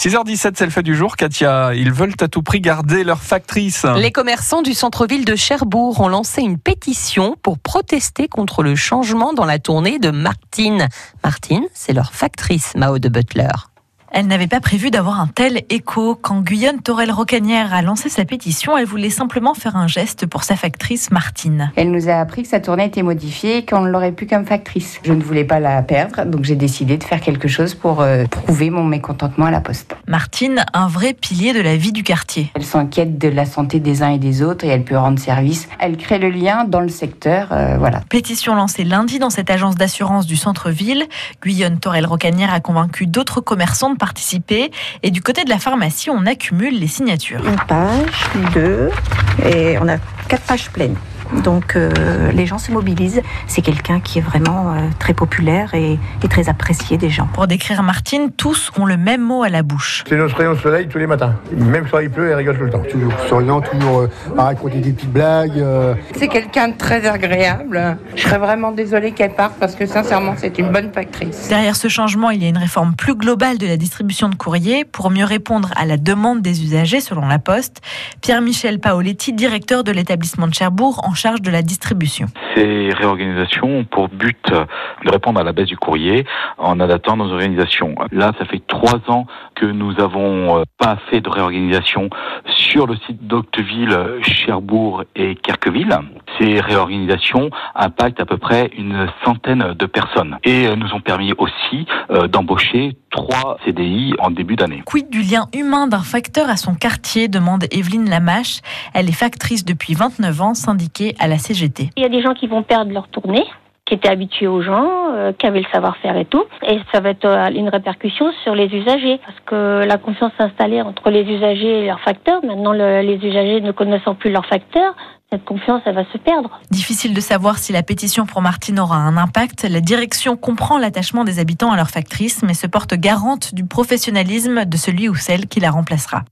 6h17, c'est le fait du jour. Katia, ils veulent à tout prix garder leur factrice. Les commerçants du centre-ville de Cherbourg ont lancé une pétition pour protester contre le changement dans la tournée de Martine. Martine, c'est leur factrice, Mao de Butler. Elle n'avait pas prévu d'avoir un tel écho. Quand Guyonne Torel-Rocanière a lancé sa pétition, elle voulait simplement faire un geste pour sa factrice Martine. Elle nous a appris que sa tournée était modifiée et qu'on ne l'aurait plus comme factrice. Je ne voulais pas la perdre, donc j'ai décidé de faire quelque chose pour euh, prouver mon mécontentement à la poste. Martine, un vrai pilier de la vie du quartier. Elle s'inquiète de la santé des uns et des autres et elle peut rendre service. Elle crée le lien dans le secteur, euh, voilà. Pétition lancée lundi dans cette agence d'assurance du centre-ville. Guyonne Torel-Rocanière a convaincu d'autres commerçants de participer. Et du côté de la pharmacie, on accumule les signatures. Une page, deux, et on a quatre pages pleines. Donc euh, les gens se mobilisent. C'est quelqu'un qui est vraiment euh, très populaire et, et, très apprécié des gens. Pour décrire Martine, tous ont le même mot à la bouche. C'est notre rayon de soleil tous les matins. Même quand il pleut, elle rigole tout le temps. Toujours souriant, toujours euh, à raconter des petites blagues. euh. C'est quelqu'un de très agréable. Je serais vraiment désolée qu'elle parte parce que sincèrement, c'est une bonne factrice. Derrière ce changement, il y a une réforme plus globale de la distribution de courrier pour mieux répondre à la demande des usagers selon la Poste. Pierre-Michel Paoletti, directeur de l'établissement de Cherbourg en charge de la distribution. Ces réorganisations ont pour but de répondre à la baisse du courrier en adaptant nos organisations. Là, ça fait trois ans que nous n'avons pas fait de réorganisation sur le site d'Octeville, Cherbourg et Kerqueville. Ces réorganisations impactent à peu près une centaine de personnes et nous ont permis aussi d'embaucher trois CDI en début d'année. Quid du lien humain d'un facteur à son quartier demande Evelyne Lamache. Elle est factrice depuis 29 ans, syndiquée à la CGT. Il y a des gens qui vont perdre leur tournée qui étaient habitués aux gens, euh, qui avaient le savoir-faire et tout. Et ça va être euh, une répercussion sur les usagers, parce que la confiance installée entre les usagers et leurs facteurs. Maintenant, le, les usagers ne connaissant plus leurs facteurs, cette confiance, elle va se perdre. Difficile de savoir si la pétition pour Martine aura un impact. La direction comprend l'attachement des habitants à leur factrice, mais se porte garante du professionnalisme de celui ou celle qui la remplacera.